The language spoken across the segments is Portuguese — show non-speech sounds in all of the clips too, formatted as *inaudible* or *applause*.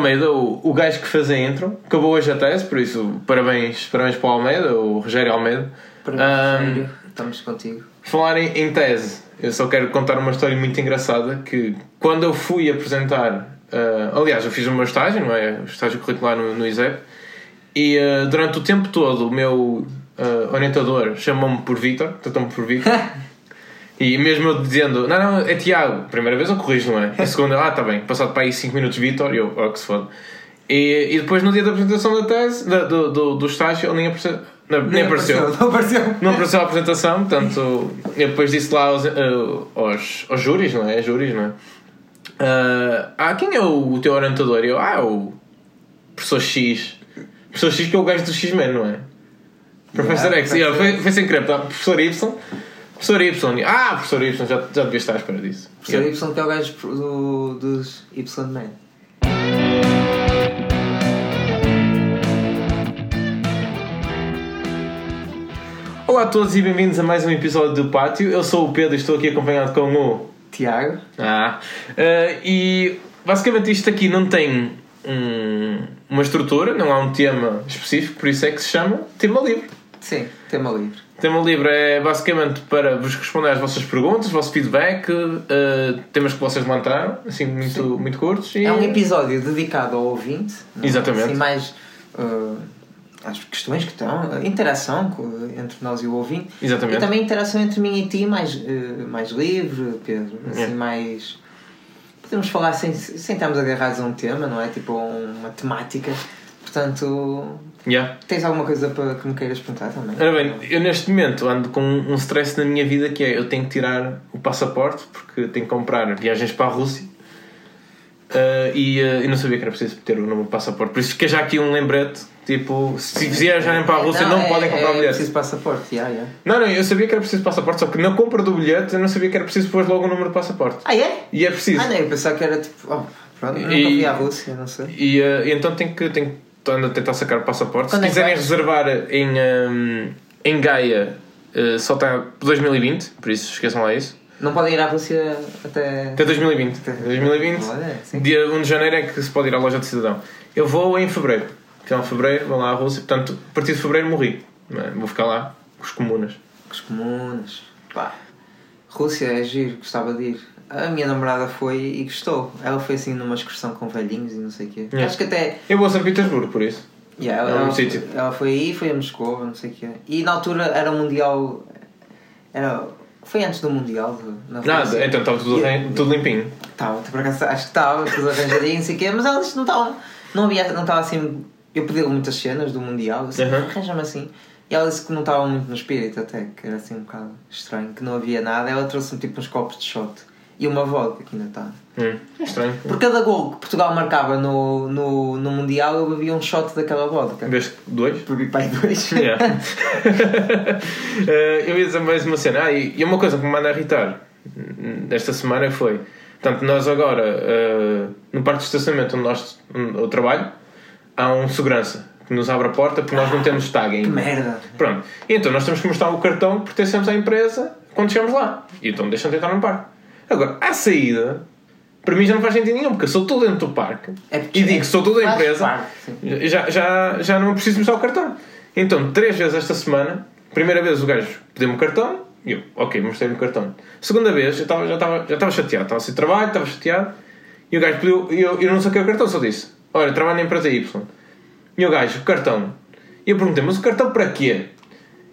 Almeida, o, o gajo que fez a intro, acabou hoje a tese, por isso parabéns, parabéns para o Almeida, o Rogério Almeida. Parabéns, estamos contigo. Falar em, em, tese, eu só quero contar uma história muito engraçada que quando eu fui apresentar, uh, aliás, eu fiz o meu estágio, não é? O estágio curricular no, no ISEP, e uh, durante o tempo todo o meu uh, orientador chamou-me por Vitor, tratou-me por Vitor. *laughs* E mesmo eu dizendo, não, não, é Tiago, primeira vez eu corrijo, não é? A segunda, ah, está bem, passado para aí 5 minutos Vitor, eu, oh, que se foda. E, e depois no dia da apresentação da tese, da, do, do, do estágio, ele nem apareceu. Não, nem, nem apareceu. apareceu. Não apareceu. Não apareceu a apresentação, portanto, eu depois disse lá aos, uh, aos, aos júris, não é? Júris, não é? Uh, ah, quem é o, teu orientador? E eu, ah, o professor X. Professor X que é o gajo do X-Men, não é? Professor yeah, X, yeah, foi, foi sem querer, tá? professor Y Professor Y. Ah, professor Y, já, já devia estar à espera disso. Professor Y que é o gajo do, dos Y-Man. Olá a todos e bem-vindos a mais um episódio do Pátio. Eu sou o Pedro e estou aqui acompanhado com o Tiago. Ah, uh, e basicamente isto aqui não tem um, uma estrutura, não há um tema específico, por isso é que se chama Tema Livre. Sim, tema livre. Tema livre é basicamente para vos responder às vossas perguntas, o vosso feedback, uh, temas que vocês levantaram, assim, muito, muito curtos. E... É um episódio dedicado ao ouvinte. Não? Exatamente. Assim, mais uh, às questões que estão, interação entre nós e o ouvinte. Exatamente. E também interação entre mim e ti, mais, uh, mais livre, Pedro. Assim, é. mais. Podemos falar sem, sem estarmos agarrados a um tema, não é? Tipo, uma temática. Portanto, Yeah. Tens alguma coisa para que me queiras perguntar também? Ora bem, eu neste momento ando com um stress na minha vida que é eu tenho que tirar o passaporte porque tenho que comprar viagens para a Rússia uh, e uh, eu não sabia que era preciso ter o número de passaporte. Por isso fica já aqui um lembrete. Tipo, se viajarem para a Rússia não, não é, podem comprar é, bilhete. É preciso passaporte, yeah, yeah. Não, não, eu sabia que era preciso passaporte, só que na compra do bilhete eu não sabia que era preciso pôr logo o número de passaporte. Ah, é? E é preciso. Ah, não, eu pensava que era tipo. Oh, pronto, e, nunca fui à Rússia, não sei. E, uh, e então tenho que, tenho estou a tentar sacar o passaporte. Quando Se é quiserem reservar em, um, em Gaia, uh, só está 2020, por isso esqueçam lá isso. Não podem ir à Rússia até. Até 2020. Até 2020. Olha, dia 1 de janeiro é que se pode ir à loja de cidadão. Eu vou em fevereiro. Final de fevereiro, vou lá à Rússia. Portanto, a partir de fevereiro morri. É? Vou ficar lá com os comunas. Com os comunas. Pá. Rússia é giro, gostava de ir. A minha namorada foi e gostou. Ela foi assim numa excursão com velhinhos e não sei o quê. Yeah. Acho que até. Eu vou a São Petersburgo, por isso. Yeah, ela, é um ela, sítio. Ela foi aí, foi a Moscou, não sei o quê. E na altura era o Mundial. Era. Foi antes do Mundial. Na Nada, então estava tudo, tudo limpinho. Estava, por acaso acho que estava, tudo arranjadinho, não sei o quê. Mas ela disse que não estava. Não havia. Não estava assim. Eu pedi muitas cenas do Mundial, assim, uhum. arranja-me assim. E ela disse que não estava muito no espírito até, que era assim um bocado estranho, que não havia nada. Ela trouxe-me tipo uns copos de shot e uma vodka que ainda está. Hum, é estranho. Por cada gol que Portugal marcava no, no, no Mundial, eu bebia um shot daquela vodka. Veste dois? Bebi pai dois. *laughs* Yeah. uh, *laughs* eu ia dizer mais uma cena. Ah, e, e uma coisa que me manda a irritar esta semana foi. Portanto, nós agora, uh, no parque de estacionamento onde nós onde eu trabalho, há um segurança que nos abre a porta porque nós não temos tag ainda. Que merda! Pronto. E então nós temos que mostrar o cartão que pertencemos à empresa quando chegamos lá. E então deixam-te entrar no parque. Agora, à para mim já não faz sentido nenhum, porque eu sou todo dentro do parque é e digo que sou toda a empresa, parque, já, já, já não preciso mostrar o cartão. Então, três vezes esta semana, primeira vez o gajo pediu-me o cartão, e eu, ok, mostrei-lhe o cartão. Segunda vez, eu tava, já estava já estava chateado, estava sem trabalho, estava chateado, e o gajo pediu, e eu, eu não saquei o cartão, só disse: Olha, trabalho na empresa Y. E o gajo, cartão. E eu perguntei: Mas o cartão para quê?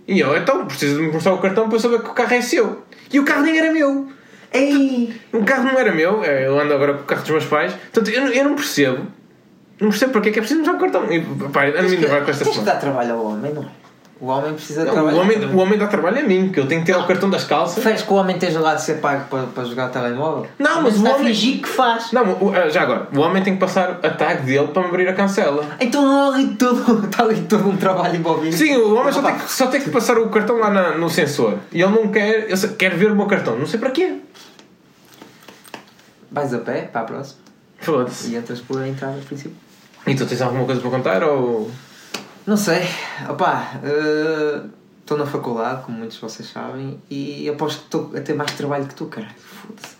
E eu, então, preciso de me mostrar o cartão para eu saber que o carro é seu. E o carro nem era meu. Ei, o carro não era meu, é, eu ando agora com o carro dos meus pais, portanto eu, eu não percebo. Não percebo porque é que é preciso usar o cartão. E, pá, a mim não vai com esta Tens que dar trabalho ao homem, não é? O homem precisa de trabalho. O homem, o homem dá trabalho a mim, que eu tenho que ter o cartão das calças. Preferes que o homem esteja lá de ser pago para, para jogar telemóvel? Não, mas, mas o homem. fingir que faz. Não, ah, já agora, o homem tem que passar a tag dele para me abrir a cancela. Então não ali todo, *laughs* está ali todo um trabalho envolvido. Sim, o homem só tem, que, só tem que passar o cartão lá na, no sensor. E ele não quer. Ele quer ver o meu cartão. Não sei para quê. Vais a pé para a próxima. Foda-se. E entras por a entrada principal. E tu tens alguma coisa para contar ou. Não sei. Opá, estou uh, na faculdade, como muitos de vocês sabem, e aposto que estou a ter mais trabalho que tu, caralho. Foda-se.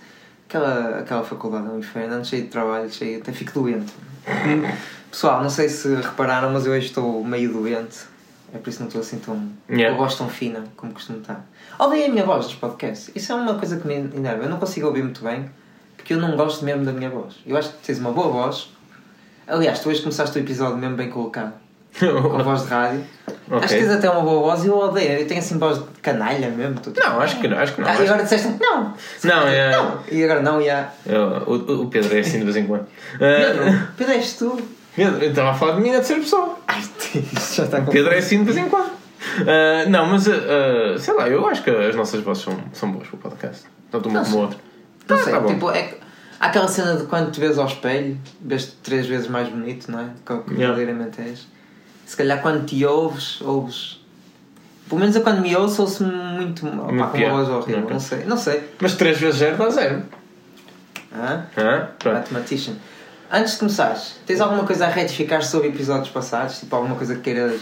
Aquela, aquela faculdade é um inferno, ando cheio de trabalho, cheio, até fico doente. *laughs* Pessoal, não sei se repararam, mas eu hoje estou meio doente. É por isso que não estou assim tão. Yeah. A voz tão fina como costumo estar. Odeio a minha voz dos podcasts. Isso é uma coisa que me enerva. Eu não consigo ouvir muito bem porque eu não gosto mesmo da minha voz. Eu acho que tens uma boa voz. Aliás, tu hoje começaste o episódio mesmo bem colocado. Com *laughs* voz de rádio. Ok. Acho que tens até uma boa voz e eu odeio. Eu tenho assim voz de canalha mesmo. Tipo, Não, acho que não, acho que não. Ah, acho- e agora disseste não. Não, é. *laughs* Não. E agora não, e há. Eu- o, o Pedro é assim de vez em quando. *laughs* Ah, Pedro, Pedro és tu. Pedro, eu estava a falar de mim, é de ser pessoa. Ai, já está com. Pedro é assim de vez em quando. Ah, não, mas ah, ah, sei lá, eu acho que as nossas vozes são, são boas para o podcast. Tanto uma como outra. Não Ah, sei, tá tipo, é aquela cena de quando te vês ao espelho, vês-te três vezes mais bonito, não é? Que Yeah. verdadeiramente és. Se calhar quando te ouves, ouves. Pelo menos eu quando me ouço, ouço-me muito mal. Muito com uma voz horrível. Não sei. Não sei. Mas 3 vezes 0 dá 0. Hã? Pronto. Mathematician. Antes de começares, tens alguma coisa a retificar sobre episódios passados? Tipo, alguma coisa que queiras.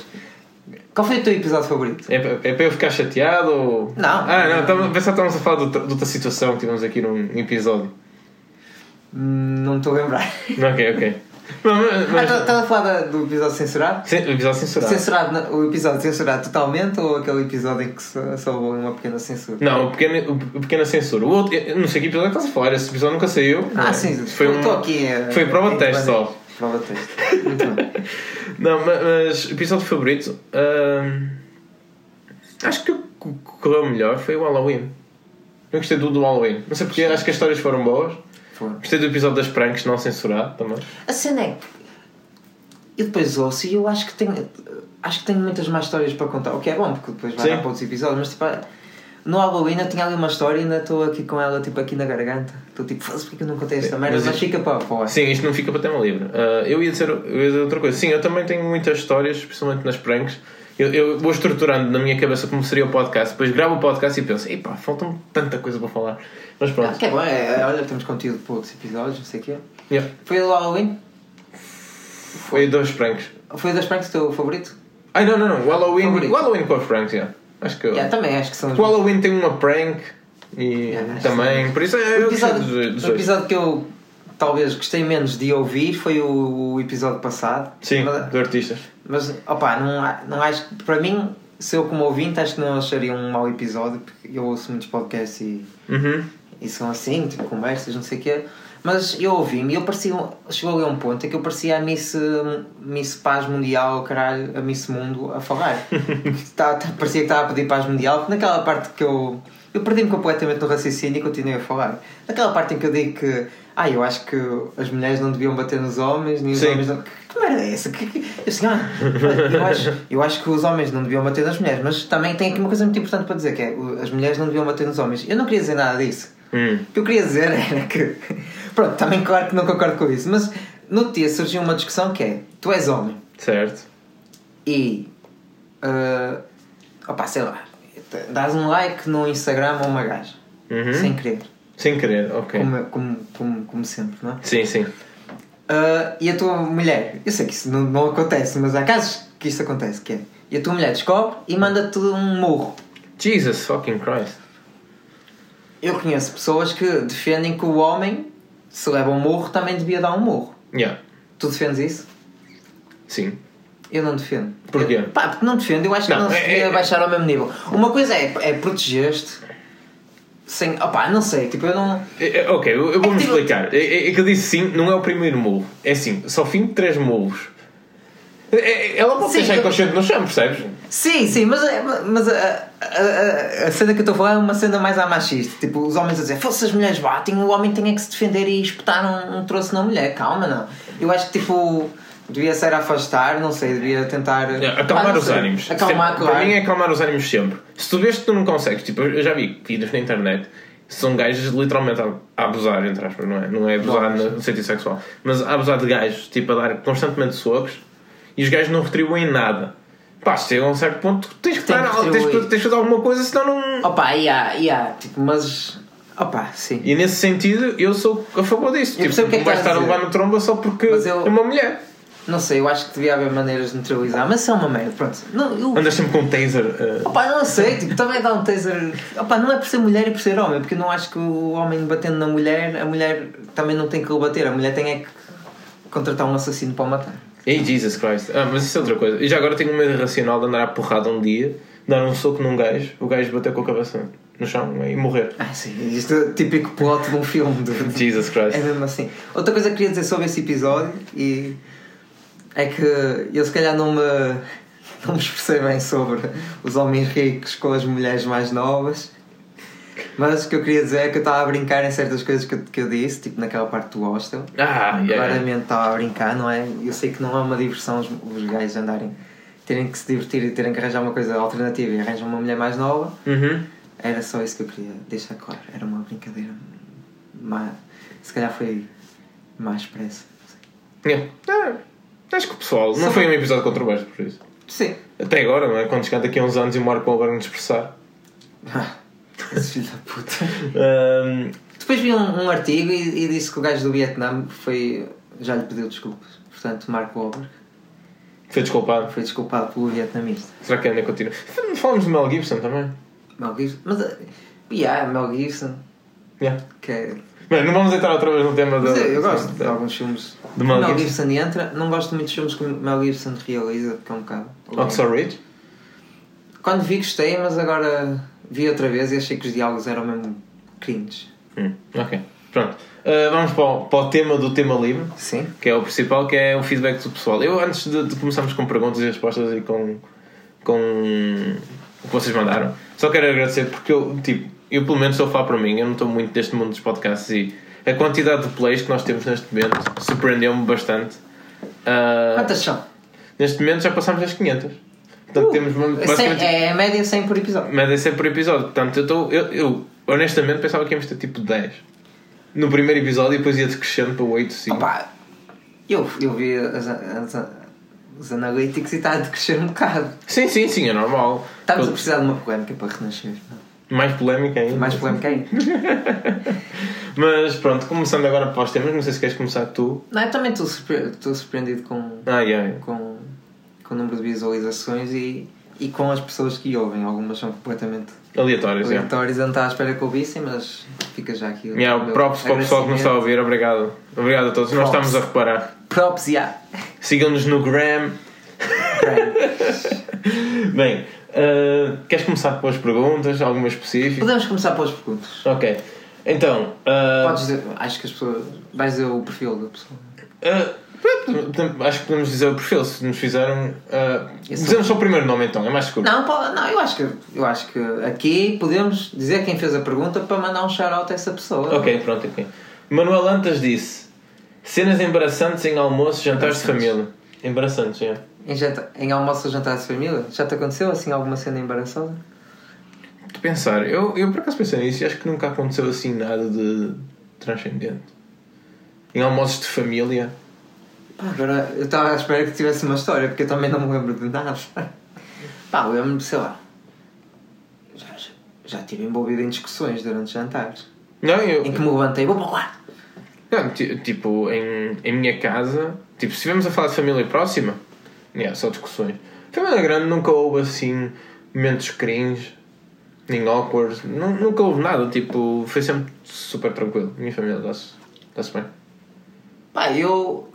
Qual foi o teu episódio favorito? É, é para eu ficar chateado ou. Não. Ah, não, estamos, pensar que estávamos a falar de outra, de outra situação que tivemos aqui num episódio. Hum, Não me estou a lembrar. Ok, ok. *laughs* Mas, Ah, Estás a falar do episódio censurado? Sim, o episódio censurado. Censurado, o episódio censurado totalmente ou aquele episódio em que só, só houve uma pequena censura? Não, o pequeno, o pequena censura. O outro, não sei que episódio é que estás a falar, esse episódio nunca saiu. Ah, sim, Foi, um, aqui. eh, foi prova de teste só. Prova de teste. Muito bem. *laughs* Não, ma- mas o episódio favorito. hum, acho que o que correu melhor foi o Halloween. Eu gostei do, do Halloween. Não sei porque, acho que as histórias foram boas. Foi. Gostei do episódio das pranks não censurado também. A cena é que eu depois ouço e eu acho que tenho. Acho que tenho muitas mais histórias para contar. O que é bom, porque depois vai dar para outros episódios, mas tipo. No Halloween eu tinha ali uma história e ainda estou aqui com ela tipo aqui na garganta. Estou tipo, foda-se porque eu não contei esta merda, mas mas, isto- fica para ar. Sim, isto não fica para tema livre. Ah, eu, ia dizer, eu ia dizer outra coisa. Sim, eu também tenho muitas histórias, principalmente nas pranks. Eu, eu vou estruturando na minha cabeça como seria o podcast, depois gravo o podcast e penso, epá, falta-me tanta coisa para falar. Mas Ah, pronto. que é bom, é, é, olha, temos conteúdo para outros episódios, não sei o quê. Yeah. Foi o Halloween? Foi dois pranks. Foi das pranks o teu favorito? Ai não, não, não. O Halloween, Favorito. o Halloween com as pranks, yeah. Acho que. Yeah, também acho que são os O Halloween tem uma prank e Yeah, também. Por isso é O eu episódio, dos, dos o dois. episódio que eu talvez gostei menos de ouvir foi o, episódio passado. Sim, Mas, dos artistas. mas opá, não, não acho para mim, se eu como ouvinte, acho que não acharia um mau episódio, porque eu ouço muitos podcasts e, Uhum. e são assim, tipo conversas, não sei o quê. Mas eu ouvi-me e eu parecia. Chegou a um ponto em que eu parecia a Miss, Miss Paz Mundial, caralho, a Miss Mundo a falar. *laughs* tá, tá- parecia que estava a pedir paz mundial, naquela parte que eu. Eu perdi-me completamente no raciocínio e continuei a falar. Naquela parte em que eu digo que. Ah, eu acho que as mulheres não deviam bater nos homens, nem os Sim. homens não. Que, merda é essa? Que, que, eu, assim, ah, eu, acho, eu acho que os homens não deviam bater nas mulheres, mas também tem aqui uma coisa muito importante para dizer: que é as mulheres não deviam bater nos homens. Eu não queria dizer nada disso. Hum. O que eu queria dizer *laughs* era que. Pronto, também claro que não concordo com isso, mas no dia surgiu uma discussão que é: tu és homem Certo. e. Uh, opá, sei lá, dás um like no Instagram a uma gaja, Uhum. sem querer, Sem querer, ok. como, como, como, como sempre, não é? Sim, sim. Uh, e a tua mulher, eu sei que isso não, não acontece, mas há casos que isto acontece, que é. E a tua mulher descobre e manda-te um murro. Jesus fucking Christ. Eu conheço pessoas que defendem que o homem, se leva um murro, também devia dar um murro. Yeah. Tu defendes isso? Sim. Eu não defendo. Porquê? Eu, pá, porque não defendo, eu acho Não, que não se é- devia é- baixar ao mesmo nível. Uma coisa é, é proteger-te sem. opá, não sei, tipo, eu não. É, é, Ok, eu, eu vou-me tipo- explicar. É, é, é que eu disse sim, não é o primeiro murro. É assim, só fim de três murros. É, é, Ela pode Sim, deixar eu- inconsciente no chão, percebes? Sim, sim, mas, mas a, a, a, a cena que eu estou a falar é uma cena mais à machista. Tipo, os homens a dizer, fosse as mulheres batem, o homem é que se defender e espetar um, um troço na mulher. Calma, não. Eu acho que, tipo, devia ser afastar, não sei, devia tentar. É, Acalmar Ah, os sei. ânimos. Acalmar, Sempre- claro. Para mim é acalmar os ânimos sempre. Se tu vês que tu não consegues, tipo, eu já vi vídeos na internet, são gajos literalmente a, a abusar, entre aspas, não é? Não é abusar Não. no sentido sexual, mas a abusar de gajos, tipo, a dar constantemente socos e os gajos não retribuem nada. Pá, se chega a um certo ponto, tens que, dar, que tens, tens que fazer alguma coisa, senão não. Opa, yeah, yeah, tipo, mas. Opa, sim. E nesse sentido, eu sou a favor disso. Eu Tipo, é não vais estar a levar no tromba só porque eu- é uma mulher. Não sei, eu acho que devia haver maneiras de neutralizar, mas isso é uma merda, pronto. Não, eu, Andas sempre com um taser. uh, Opa, não sei, tipo, também dá um taser. Opa, não é por ser mulher e por ser homem, porque eu não acho que o homem batendo na mulher, a mulher também não tem que o bater, a mulher tem é que contratar um assassino para o matar. Ei, Jesus Christ. Ah, mas isso é outra coisa. E já agora tenho um medo irracional de andar à porrada um dia, dar um soco num gajo, o gajo bater com a cabeça no chão e morrer. Ah, sim, isto é típico plot de um filme. De... Jesus Christ. É mesmo assim. Outra coisa que queria dizer sobre esse episódio e é que eu se calhar não me, não me expressei bem sobre os homens ricos com as mulheres mais novas. Mas o que eu queria dizer é que eu estava a brincar em certas coisas que eu, que eu disse, tipo naquela parte do hostel. Ah, yeah. Claramente estava a brincar, não é? Eu sei que não é uma diversão os, os gajos andarem, terem que se divertir e terem que arranjar uma coisa alternativa e arranjam uma mulher mais nova. Uhum. Era só isso que eu queria deixar claro. Era uma brincadeira. Má. Se calhar foi má expressa. Yeah. Ah, acho que o pessoal. Não foi um episódio controverso por isso. Sim. Até agora, não é? Quando chegar daqui a uns anos e o Marco Wahlberg nos expressar. *laughs* Esse filho da puta. Ahm, Depois vi um, um artigo e, e disse que o gajo do Vietnã foi, já lhe pediu desculpas. Portanto, Marco Wahlberg foi desculpado. foi desculpado pelo vietnamista. Será que ainda continua? Falamos de Mel Gibson também. Mel Gibson. Mas, uh, yeah, Mel Gibson. Yeah. Que é, Bem, não vamos entrar outra vez no tema da. mas eu, gosto de da- alguns filmes. de Mel Mel Gibson. Gibson entra. Não gosto de muitos filmes que Mel Gibson realiza, porque é um bocado. Oxford Ridge? Quando vi, gostei, mas agora vi outra vez e achei que os diálogos eram mesmo cringe. Hum, ok. Pronto. Ah, vamos para o, para o tema do tema livre, Sim. que é o principal, que é o feedback do pessoal. Eu, antes de, de começarmos com perguntas e respostas e com, com o que vocês mandaram, só quero agradecer porque eu, tipo, eu pelo menos estou a falar para mim, eu não estou muito deste mundo dos podcasts e a quantidade de plays que nós temos neste momento surpreendeu-me bastante. Ah, Quantas são? neste momento já passámos das 500. Portanto, Uh, temos Cem- basicamente. é a média 100 por episódio. Média sempre por episódio. Portanto, eu, estou eu, eu honestamente pensava que íamos ter tipo 10 no primeiro episódio e depois ia crescendo para 8, 5. Opa, eu, eu vi as, as, os analytics e está a crescer um bocado. Sim, sim, sim, é normal. Estamos a Eu- precisar de uma polémica para renascer. Mais polémica ainda. Mais polémica ainda. *laughs* Mas pronto, começando agora para os temas, não sei se queres começar tu. Não, eu também estou surpre- surpreendido com, Ah, yeah. com, com o número de visualizações e, e com as pessoas que ouvem. Algumas são completamente Aleatórios, yeah. aleatórias. Eu não estava à espera que ouvissem, mas fica já aqui. Yeah, props para o pessoal que nos está a ouvir, obrigado. Obrigado a todos, nós Props. estamos a reparar. Props, yeah. Sigam-nos no Gram. *laughs* Bem, ah, queres começar com as perguntas? Alguma específica? Podemos começar pelas perguntas. Ok, então. ah, Podes dizer, acho que as pessoas. Vais dizer o perfil da pessoa. Podemos- acho que podemos dizer o perfil, se nos fizeram. Esse- dizemos só o primeiro nome então, é mais seguro. Não, não eu, acho que, eu acho que aqui podemos dizer quem fez a pergunta para mandar um shout-out a essa pessoa. Ok, pronto, ok. Manuel Antas disse: cenas embaraçantes em almoço, jantares de família. Embaraçantes, é. Em, janta, em almoço ou jantar de família? Já te aconteceu assim alguma cena embaraçosa? De pensar, eu, eu por acaso pensei nisso e acho que nunca aconteceu assim nada de transcendente. Em almoços de família. Pá, agora eu estava à espera que tivesse uma história, porque eu também não me lembro de nada. *laughs* Pá, lembro-me, sei lá. Já, já, já estive envolvido em discussões durante jantares. Não, eu. Em que me levantei, vou para o quarto. Não, ti- tipo, em, em minha casa, tipo, se estivermos a falar de família próxima, yeah, só discussões. Família grande nunca houve assim momentos cringe, nem awkward, nu- nunca houve nada, tipo, foi sempre super tranquilo. Minha família dá-se dá bem. Pá, eu.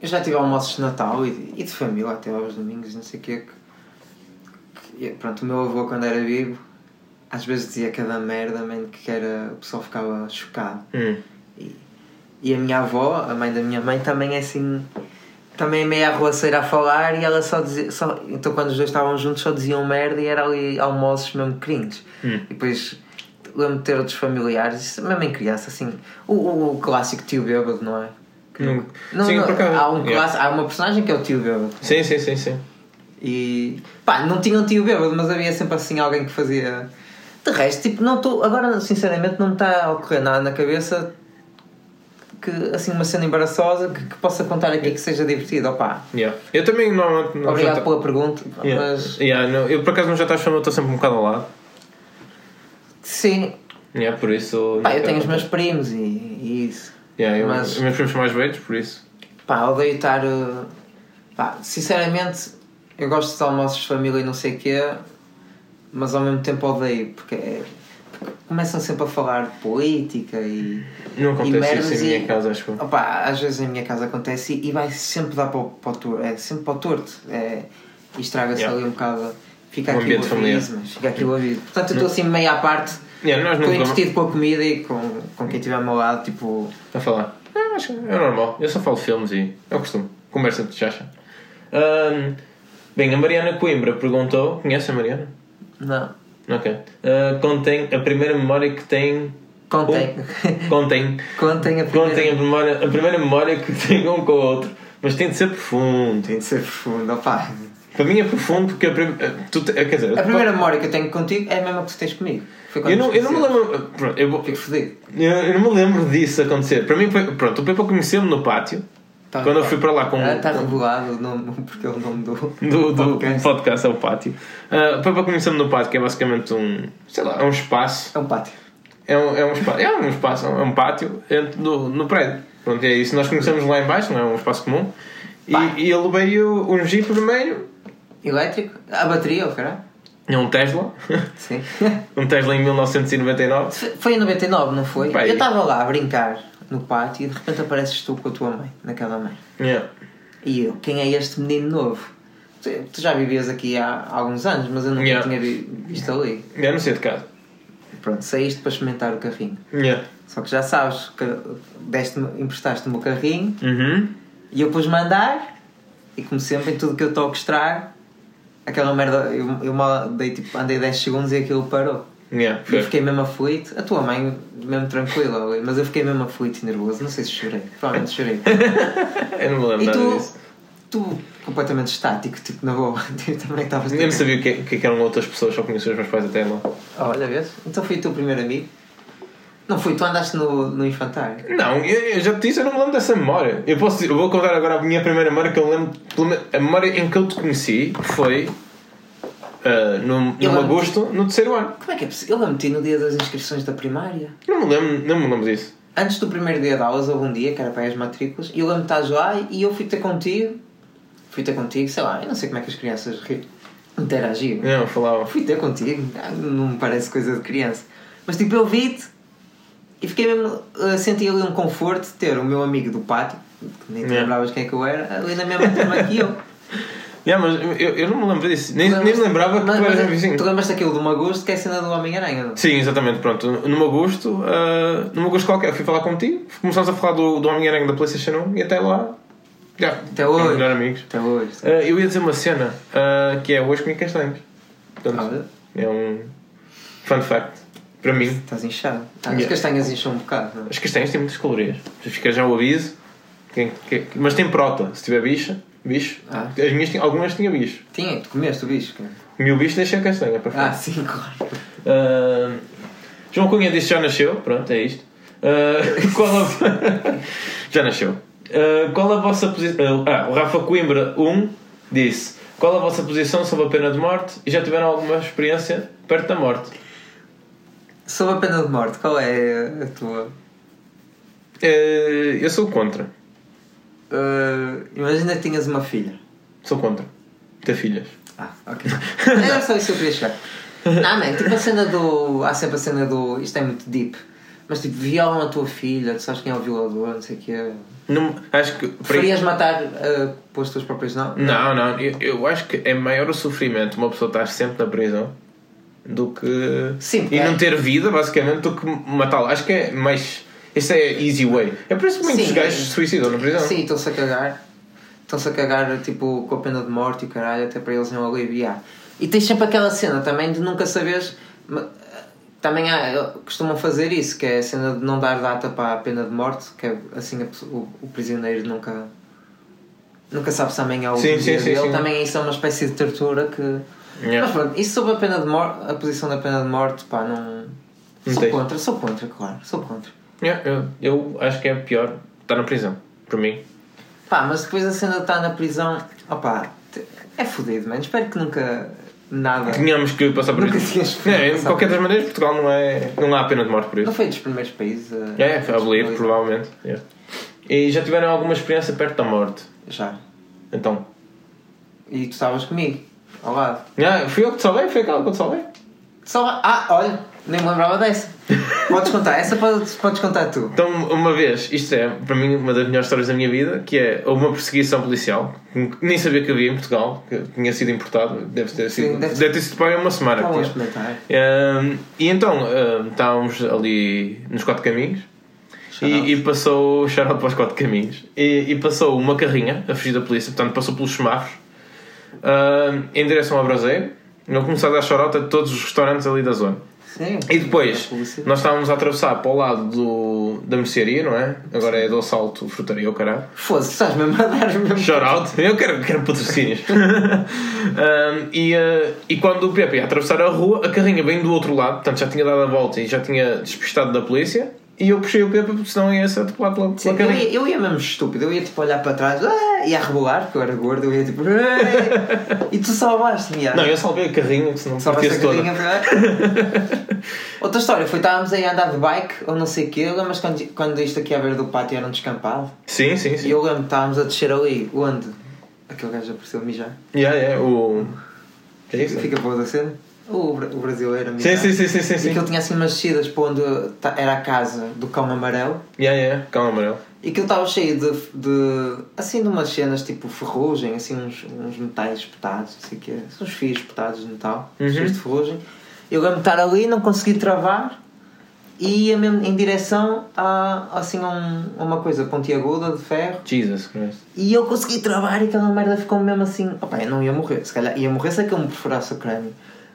Eu já tive almoços de Natal e de, e de família até aos domingos, não sei o quê. Que, que- pronto, o meu avô, quando era vivo, às vezes dizia cada merda, man, que era. O pessoal ficava chocado. Hum. E, e a minha avó, a mãe da minha mãe, também é assim. Também é meio arruaceira a falar e ela só dizia. Só, então quando os dois estavam juntos só diziam merda e era ali almoços mesmo cringe. Hum. E depois lembro de ter outros familiares, isso mesmo em criança, assim. O, o, o clássico tio bêbado, não é? Que Não, Sim, não, por acaso, há, um yeah. clássico- há uma personagem que é o tio bêbado. Sim, sim, sim, sim. E pá, não tinha um tio bêbado, mas havia sempre assim alguém que fazia. De resto, tipo, não estou. Agora, sinceramente, não me está a ocorrer nada na cabeça que assim uma cena embaraçosa que, que possa contar aqui que seja divertida. Opá, Yeah. Eu também normalmente. não obrigado pela pergunta, Yeah. mas Yeah, não, eu por acaso não já estás falando, estou sempre um bocado ao lado. sim, Yeah, por isso. pá, eu tenho os meus primos e, e isso. Yeah, mas- Os meus primos são mais velhos, por isso. Pá, odeio estar. uh, Pá, sinceramente, eu gosto de almoços de família e não sei o quê, mas ao mesmo tempo odeio, porque, é- começam sempre a falar de política e. Não e acontece merdas isso em minha e- casa, acho eu. Opa, às vezes em minha casa acontece e, e vai sempre dar para o, para o torto. É sempre para o torto. É, e estraga-se Yeah. ali um bocado. Fica Um familiar. aviso, mas fica aquilo aviso. Portanto, eu estou assim meio à parte. Yeah, Estou entretido com a comida e com, com quem estiver ao meu lado, tipo. a falar. Ah, acho que é normal. Eu só falo filmes e é o costume. Conversa de chacha. Ahm, bem, a Mariana Coimbra perguntou. Conhece a Mariana? Não. Ok. Ah, contém a primeira memória que tem. Contém. Um, contém. *laughs* Contem a primeira. Contém a, memória, a primeira memória que *laughs* tem um com o outro. Mas tem de ser profundo. Tem de ser profundo, opá. Para mim é profundo porque a, prim... tu, te- quer dizer, A primeira memória que eu tenho contigo é a mesma que tu tens comigo. Eu não, eu não me lembro. Pronto, eu, eu, eu não me lembro disso acontecer. Para mim foi. Pronto, o Pepa conheceu-me no pátio. Tá, quando eu tá. fui para lá com Ah, Está regulado o nome, porque é o nome do, *laughs* do, do podcast. podcast é o pátio. Uh, o Pepa conheceu-me no pátio, que é basicamente um. sei lá, é um espaço. É um pátio. É um, é um espaço. É um espaço, é um pátio do, no prédio. Pronto, é isso. Nós conhecemos lá em baixo, não é um espaço comum. E, Pá. e ele veio um Jeep vermelho. Elétrico? A bateria, o caralho? É um Tesla. Sim. *laughs* um Tesla em 1999. Foi em 99, não foi? Pai. Eu estava lá a brincar no pátio e de repente apareces tu com a tua mãe, naquela mãe. Yeah. E eu, quem é este menino novo? Tu, tu já vivias aqui há alguns anos, mas eu nunca Yeah. tinha vi- visto ali. Eu não sei de casa. Pronto, saíste para experimentar o carrinho. Yeah. Só que já sabes que emprestaste-me o carrinho Uhum. e eu pus-me a andar e como sempre em tudo que eu toco estrago. Aquela merda, eu, eu mal dei, tipo, andei 10 segundos e aquilo parou. Yeah. E Foi. eu fiquei mesmo aflito. A tua mãe, mesmo tranquila, ali, mas eu fiquei mesmo aflito e nervoso. Não sei se chorei. Provavelmente chorei. *laughs* Eu não me lembro E nada tu, disso. tu completamente estático, tipo, na boa. *laughs* Também estavas. Eu não sabia o que, é que eram outras pessoas, só conhecia os meus pais até lá. Olha, vês? Então fui o teu primeiro amigo. Não fui, tu andaste no, no infantário. Não, eu, eu já te disse, eu não me lembro dessa memória. Eu, posso, eu vou contar agora a minha primeira memória que eu lembro. A memória em que eu te conheci foi ah, no, lembro- agosto, no terceiro ano. Como é que é possível? Eu meti no dia das inscrições da primária. Não me lembro, não me lembro disso. Antes do primeiro dia de aulas, houve um dia que era para as matrículas, e eu lembro de estás lá e eu fui ter contigo. Fui ter contigo, sei lá, eu não sei como é que as crianças interagiram. Não, falava. Fui ter contigo, ah, não me parece coisa de criança. Mas tipo, eu vi-te e fiquei mesmo. eh, senti ali um conforto de ter o meu amigo do pátio, que nem te Yeah. lembravas quem é que eu era, ali na mesma turma que eu. *laughs* Yeah, mas eu, eu não me lembro disso. Nem, nem me lembrava que Mas- tu eras vizinho. Tu lembras daquilo do Magosto que é a cena do Homem-Aranha, não? Sim, exatamente, pronto. Num agosto, ah, num agosto qualquer, fui falar contigo, começámos a falar do, do Homem-Aranha da PlayStation 1 e até lá. Já, Até hoje. melhor amigos. Até hoje. Ah, eu ia dizer uma cena ah, que é hoje comi castanhos. Portanto, é um fun fact para mim. Estás inchado. Ah, As Yeah. castanhas incham um bocado, não? As castanhas têm muitas calorias. Fica já o aviso. Mas tem prota. Se tiver bicha, bicho. Ah. As minhas, tinham- algumas tinham bicho. Tinha, tu comeste o bicho, cara. Comi o bicho deixei a castanha para fora. Ah, sim, claro. Ah, João Cunha disse já nasceu, pronto, é isto. *laughs* Qual a... *laughs* já nasceu. Ah, qual a vossa posição? Ah, o Rafa Coimbra 1 disse: Qual a vossa posição sobre a pena de morte e já tiveram alguma experiência perto da morte? Sobre a pena de morte, qual é a tua? Ah, eu sou contra. Uh, imagina que tinhas uma filha. Sou contra. Ter filhas. Ah, ok. *laughs* Era só isso que eu queria chegar. Não, man, tipo a cena do. Há sempre a cena do. Isto é muito deep. Mas tipo, violam a tua filha, tu sabes quem é o violador, não sei o quê. Não, acho que. Preferias matar uh, pelas tuas próprias não? Não, não, eu, eu acho que é maior o sofrimento uma pessoa estar sempre na prisão do que. Sim, E é. não ter vida, basicamente, do que matá-lo. Acho que é mais. Esse é easy way. É por isso que muitos Sim. gajos se suicidam na prisão. Sim, estão-se a cagar. Estão-se a cagar tipo com a pena de morte e o caralho, até para eles não aliviar. E tens sempre aquela cena também de nunca saberes. Também há, costumam fazer isso, que é a cena de não dar data para a pena de morte, que é assim o, o prisioneiro nunca. Nunca sabe se amanhã é o Sim, dia sim, sim, dele. sim. Também isso é uma espécie de tortura que. Yeah. Mas pronto, isso sobre a pena de morte, a posição da pena de morte, pá, não. Sou contra, sou contra, claro, sou contra. Yeah, eu, eu acho que é pior estar na prisão. Para mim. Pá, mas depois a cena de estar na prisão, opá, é fodido, mano. Espero que nunca nada. Tínhamos que passar por Nunca isso. tinhas É, de qualquer das maneiras, Portugal não, é, não há pena de morte por Não isso. foi dos primeiros países a. É, foi abolir, a- provavelmente. Yeah. E já tiveram alguma experiência perto da morte? Já. Então. E tu estavas comigo, ao lado. Ah, fui eu que te salvei? Foi aquela que eu te salvei? Só... Ah, olha, nem me lembrava dessa. podes contar, essa podes, podes contar tu. Então, uma vez, isto é para mim uma das melhores histórias da minha vida, que é uma perseguição policial, que nem sabia que havia em Portugal, que tinha sido importado, deve ter sido, Sim, deve deve, ter sido para uma semana. Estava a que tinha. experimentar. Um, e então um, estávamos ali nos quatro caminhos e, e passou shout para os quatro caminhos e, e passou uma carrinha a fugir da polícia, portanto passou pelos semáforos um, em direção ao Braseiro. Não começou a dar chorota de todos os restaurantes ali da zona. Sim. E depois, nós estávamos a atravessar para o lado do, da mercearia, não é? Agora é do assalto frutaria, o caralho. Foda-se, estás mesmo a dar mesmo. Shout out, eu quero, quero patrocínios. *laughs* Um, e, uh, e quando o Pepe ia atravessar a rua, a carrinha vem do outro lado, portanto já tinha dado a volta e já tinha despistado da polícia. E eu puxei o Pepe porque senão ia ser atropelado pela, Sim, pela eu, carrinha. ia, eu ia mesmo estúpido, eu ia tipo olhar para trás, ah, ia a rebolar, porque eu era gordo, eu ia tipo. "Ah", e tu salvaste-me. ah. Não, eu salvei a carrinha, que senão a toda. carrinha *laughs* Outra história foi estávamos aí a andar de bike ou não sei o quê. Lembras quando, quando isto aqui à beira do pátio era um descampado? Sim, sim, E sim. eu lembro que estávamos a descer ali, onde? Aquele gajo apareceu a mijar. Yeah, yeah, o. Que é isso? Fica para outra cena. O, o brasileiro a Sim, sim, sim, sim, sim. E sim. aquilo tinha assim umas descidas para onde era a casa do cão amarelo. Yeah, yeah, calma, amarelo. E aquilo estava cheio de, de. assim, de umas cenas tipo ferrugem, assim, uns, uns metais espetados, não sei o quê. Uns fios espetados de metal, Uhum. cheios de ferrugem. Eu lembro de estar ali, não consegui travar e ia mesmo em direção a, assim, a, um- a uma coisa pontiaguda de ferro. Jesus Christ. E eu consegui travar e aquela merda ficou mesmo assim. Opa, eu não ia morrer, se calhar ia morrer se aquilo me perfurasse o crânio.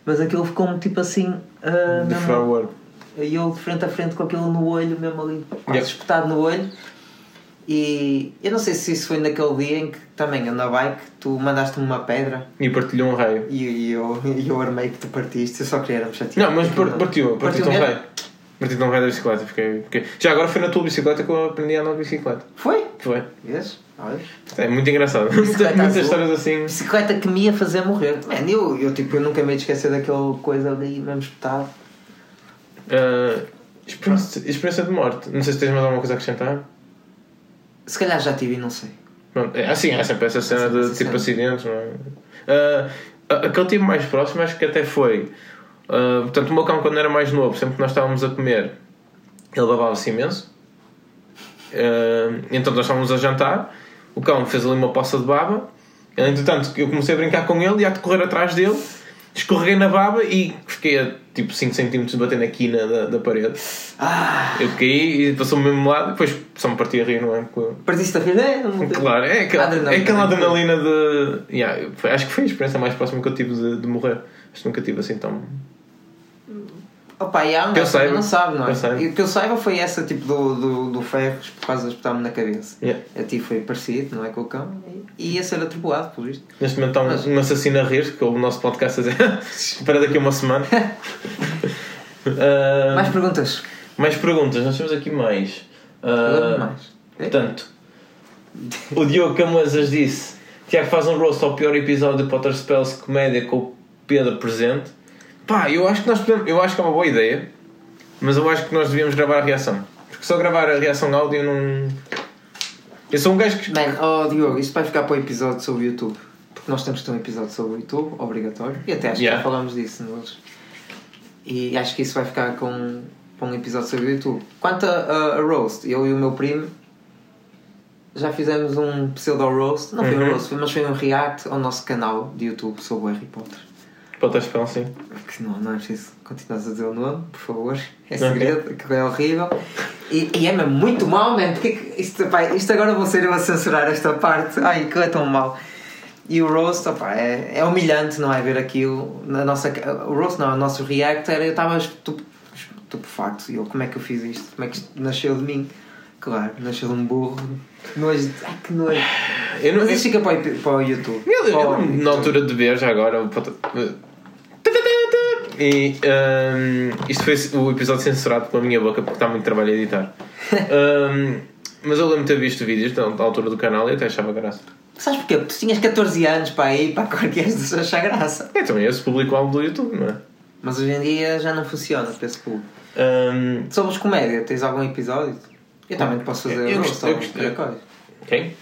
Mas aquilo ficou-me tipo assim. De mesmo- forward. e eu de frente a frente com aquilo no olho, mesmo ali, Yep. espetado no olho. E eu não sei se isso foi naquele dia em que também eu na bike tu mandaste-me uma pedra E partilhou um raio. e, e eu, e eu armei que tu partiste. Eu só queria era me chatear. Não, mas par- partiu, partiu Partiu um raio. Partiu um raio da bicicleta. Fiquei, fiquei... Já agora foi na tua bicicleta que eu aprendi a andar de bicicleta. Foi? Foi. Vês? É muito engraçado. *laughs* Muitas, Bicicleta muitas histórias assim. Bicicleta que me ia fazer morrer. Man, eu, eu, tipo, eu nunca me ia esquecer daquela coisa ali mesmo espetado. ah, experiência, experiência de morte. Não sei se tens mais alguma coisa a acrescentar. Se calhar já tive e não sei. Pronto, é assim, há sempre essa cena de tipo acidentes, não é? Ah, a- aquele tipo mais próximo acho que até foi. ah, portanto, o meu cão, quando era mais novo, sempre que nós estávamos a comer, ele babava-se imenso. Ah, então nós estávamos a jantar, o cão fez ali uma poça de baba. Entretanto, eu comecei a brincar com ele e a correr atrás dele, escorreguei na baba e fiquei a tipo 5 cm de bater na quina da, da parede. Ah! Eu caí e passou-me mesmo lado, depois só me parti a rir, não é? Partiste a rir? É, não Claro, é aquela, Adrenalina. é aquela adrenalina de. Yeah, acho que foi a experiência mais próxima que eu tive de, de morrer. Acho que nunca tive assim tão. Opa, e há Que eu saiba. não sabe, não é? E o que eu saiba foi essa tipo do, do, do ferro por causa de espetar-me na cabeça. Yeah. A ti foi parecido, não é? Com o cão. E ia ser atropelado, pelo visto. Neste momento está um, Mas- um assassino a rir, que o nosso podcast a dizer *laughs* para daqui a uma semana. *laughs* Ah, Mais perguntas? mais perguntas, nós temos aqui mais. Agora mais. É? Portanto, o Diogo Camões disse: Tiago faz um roast ao pior episódio de Potter Spells Comédia com o Pedro presente. Pá, eu acho que nós podemos, eu acho que é uma boa ideia, mas eu acho que nós devíamos gravar a reação. Porque só gravar a reação áudio não. Eu sou um gajo que. Man, oh Diogo, isto vai ficar para o episódio sobre o YouTube. Porque nós temos que ter um episódio sobre o YouTube, obrigatório. E até acho Yeah. que já falámos disso nos. E acho que isso vai ficar com, para um episódio sobre o YouTube. Quanto a, a, a Roast, eu e o meu primo já fizemos um pseudo roast. Não foi um Uhum. roast, mas foi um react ao nosso canal de YouTube sobre o Harry Potter. Spells, sim. Que não, não é preciso continuar a dizer o nome, por favor. É segredo, que é horrível. E, e é mesmo muito mau, man. Porque que isto, pá, isto agora vou ser eu a censurar esta parte. Ai, que é tão mau. E o roast, opá, é, é humilhante, não é? Ver aquilo. Na nossa, o roast não, o nosso react era. Eu estava estup- estupefacto. E eu, como é que eu fiz isto? Como é que isto nasceu de mim? Claro, nasceu de um burro. Nojo. Ai, que nojo. Eu não, Mas isso fica para o, para o YouTube. Eu, eu, Para o lembro-me na altura de ver já agora Potter. E hum, isto foi o episódio censurado pela minha boca porque está muito trabalho a editar. Hum, *laughs* mas eu lembro de ter visto vídeos da, da altura do canal e até achava graça. Sabes porquê? Porque tu tinhas 14 anos para ir para a que achar graça. É também esse público-alvo do YouTube, não é? Mas hoje em dia já não funciona para esse público. Hum, Sobre os comédia, tens algum episódio? Eu também posso fazer Eu eu gostei. Quem?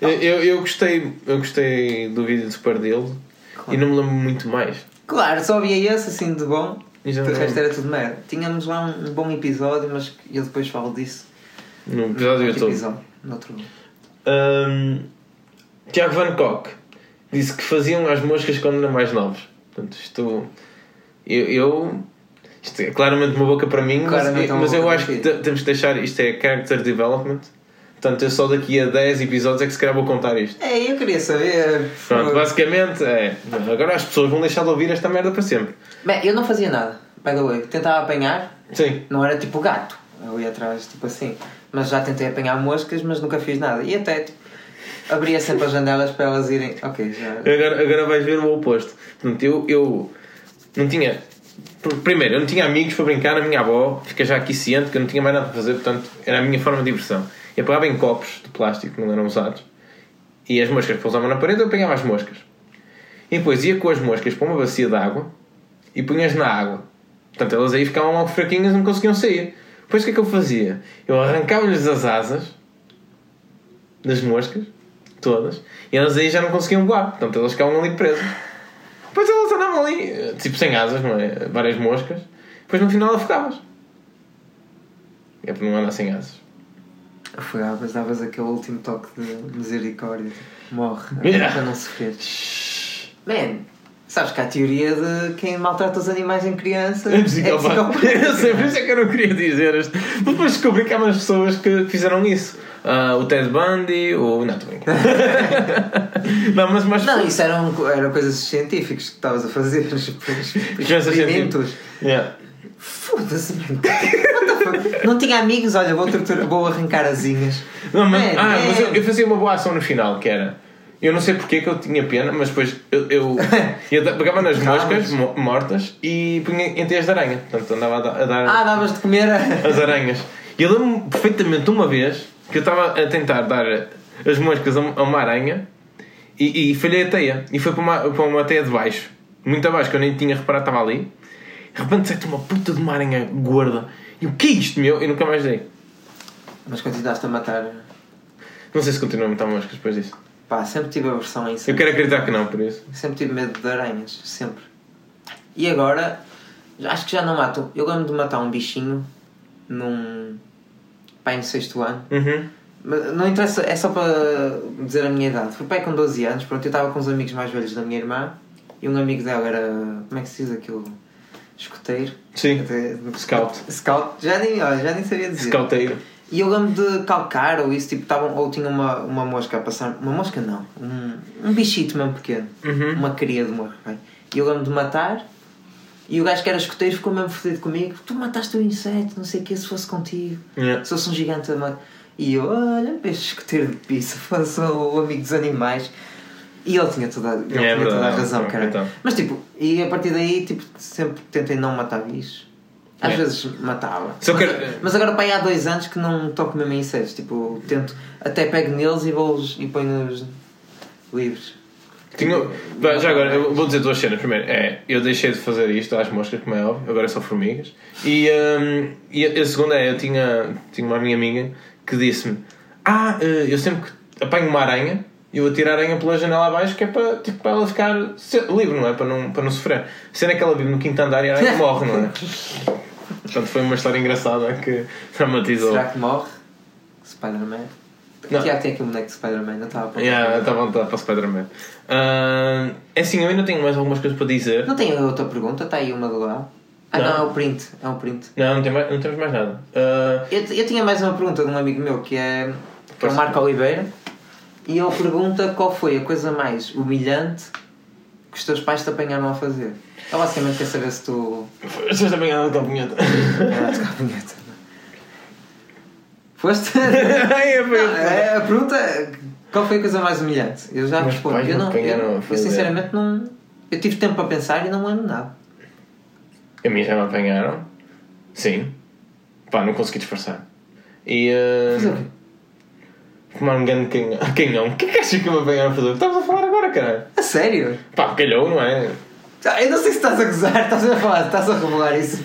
Eu, eu, eu gostei, eu gostei do vídeo de Super Deal e não me lembro muito mais. Claro, só havia esse assim de bom. E não- resto era tudo merda. Tínhamos lá um, um bom episódio, mas eu depois falo disso. No episódio do no outro YouTube. episódio. Hum, Tiago Van Gogh disse que faziam as moscas quando eram mais novos. Portanto, isto. Eu. eu- isto é claramente uma boca para mim, mas, Claramente é uma mas eu acho que temos que deixar. Isto é character development. Portanto, eu só daqui a 10 episódios é que se calhar vou contar isto. É, eu queria saber. Pronto, basicamente é. Agora as pessoas vão deixar de ouvir esta merda para sempre. Bem, eu não fazia nada. By the way, tentava apanhar, Sim. não era tipo gato. Eu ia atrás, tipo assim. Mas já tentei apanhar moscas, mas nunca fiz nada. E até, tipo, abria sempre as janelas para elas irem. Ok, já. Agora, agora vais ver o oposto. Portanto, eu, eu não tinha. Pr- Primeiro, eu não tinha amigos para brincar, a minha avó fica já aqui ciente que eu não tinha mais nada para fazer, portanto, era a minha forma de diversão. Eu pegava em copos de plástico que não eram usados e as moscas pousavam na parede, eu pegava as moscas. E depois ia com as moscas para uma bacia de água e punhas na água. Portanto, elas aí ficavam logo fraquinhas e não conseguiam sair. Depois o que é que eu fazia? Eu arrancava-lhes as asas das moscas, todas, e elas aí já não conseguiam voar, portanto elas ficavam ali presas. Depois elas andavam ali, tipo sem asas, não é? Várias moscas, depois no final afogavas. É para não andar sem asas. Afogavas, davas aquele último toque de misericórdia. Morre. Yeah. Para não sofrer. Man, sabes que há a teoria de quem maltrata os animais em criança É psicopata. *laughs* Eu sei, por isso é que eu não queria dizer isto. Depois descobri que há umas pessoas que fizeram isso. Ah, o Ted Bundy, o. Não, estou brincando. *laughs* não, mas, mas Não, isso eram, eram coisas científicas que estavas a fazer. Crianças Experimentos. Yeah. Foda-se? Não tinha amigos, olha, vou, tortura, vou arrancar asinhas. Não, mas, Man, ah, man. mas eu, eu fazia uma boa ação no final, que era. Eu não sei porque que eu tinha pena, mas depois eu, eu, *laughs* eu pegava nas moscas mo- mortas e punha em teias de aranha. Portanto, andava a dar, a dar Ah, davas de comer a... as aranhas. E eu lembro-me perfeitamente uma vez que eu estava a tentar dar as moscas a a uma aranha e, e falhei a teia. E foi para uma, para uma teia de baixo, muito abaixo, que eu nem tinha reparado, estava ali. De repente sai-te uma puta de uma aranha gorda. E o que é isto, meu? E nunca mais dei. Mas continuaste a matar. Não sei se continuo a matar moscas depois disso. Pá, sempre tive aversão a isso. Eu quero acreditar que não, por isso. Sempre tive medo de aranhas, sempre. E agora, acho que já não mato. Eu lembro de matar um bichinho num. pai no sexto ano. Uhum. Mas não interessa, é só para dizer a minha idade. Fui pai com 12 anos, pronto, eu estava com os amigos mais velhos da minha irmã e um amigo dela era. como é que se diz aquilo? Escoteiro. Sim. Até- Scout. Scout, já nem, olha, já nem sabia dizer. Scouteiro. E eu lembro de calcar ou isso, tipo, tavam, ou tinha uma, uma mosca a passar. Uma mosca não, um, um bichito mesmo pequeno. Uhum. Uma cria de morro. bem. E eu lembro de matar. E o gajo que era escoteiro ficou mesmo fodido comigo. Tu mataste o inseto, não sei o que, se fosse contigo. Yeah. Se fosse um gigante a E eu, olha, este escoteiro de pizza, *laughs* fosse o amigo dos animais. E ele tinha toda, ele É tinha toda a razão, cara. verdade. Mas tipo, e a partir daí, tipo, sempre tentei não matar bichos. Às É. vezes matava. Só mas, que- mas agora pai há dois anos que não toco mesmo em insetos. Tipo, tento, até pego neles e vou-os e ponho-os livres. Tinha, Bem, já agora, vou dizer duas cenas. Primeiro, é, eu deixei de fazer isto às moscas, como é óbvio, agora só formigas. E, hum, e a, a segunda é, eu tinha, tinha uma minha amiga que disse-me: Ah, eh, eu sempre que apanho uma aranha, eu atiro a aranha pela janela abaixo, que é para, tipo, para ela ficar livre, não é? Para não, para não sofrer. A cena é que ela vive no quinto andar e a aranha *laughs* morre, não é? Portanto, foi uma história engraçada que traumatizou. Será que morre? Spider-Man? Não. O Tiago tem aqui um boneco de Spider-Man, não estava a apontar. Yeah, estava a voltar para o Spider-Man. Ah, é assim, eu ainda tenho mais algumas coisas para dizer. Não tem outra pergunta? Está aí uma do lado. Ah não. Não. é o print. É um print. Não, não, tem mais- não temos mais nada. Ah, Eu, eu tinha mais uma pergunta de um amigo meu que é, que é o. Marco Oliveira e ele pergunta qual foi a coisa mais humilhante que os teus pais te apanharam a fazer. Ele basicamente quer saber se tu. Vocês também andam com a punheta. Ah, tocar a punheta. Foste? *laughs* Não, é, a pergunta é, qual foi a coisa mais humilhante? Eu já Meus respondo. pais Eu, não, a eu, eu sinceramente não. Eu tive tempo para pensar e não me lembro nada. A mim já me apanharam. Sim. Pá, não consegui disfarçar. E. ah, Fazer o quê? Fumar um grande canhão. Canhão? O que é que achas que me apanharam a fazer? Estavas a falar agora, caralho. A sério? Pá, calhou, não é? Ah, Eu não sei se estás a gozar, estás a falar, estás a revelar isso.